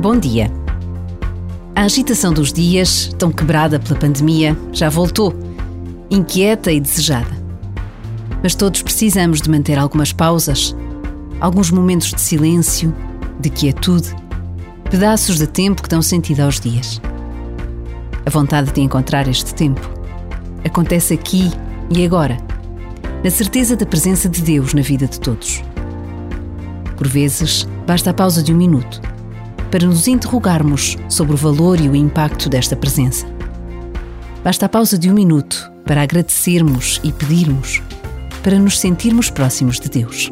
Bom dia. A agitação dos dias, tão quebrada pela pandemia, já voltou, inquieta e desejada. Mas todos precisamos de manter algumas pausas, alguns momentos de silêncio, de quietude, pedaços de tempo que dão sentido aos dias. A vontade de encontrar este tempo acontece aqui e agora, na certeza da presença de Deus na vida de todos. Por vezes, basta a pausa de um minuto para nos interrogarmos sobre o valor e o impacto desta presença. Basta a pausa de um minuto para agradecermos e pedirmos, para nos sentirmos próximos de Deus.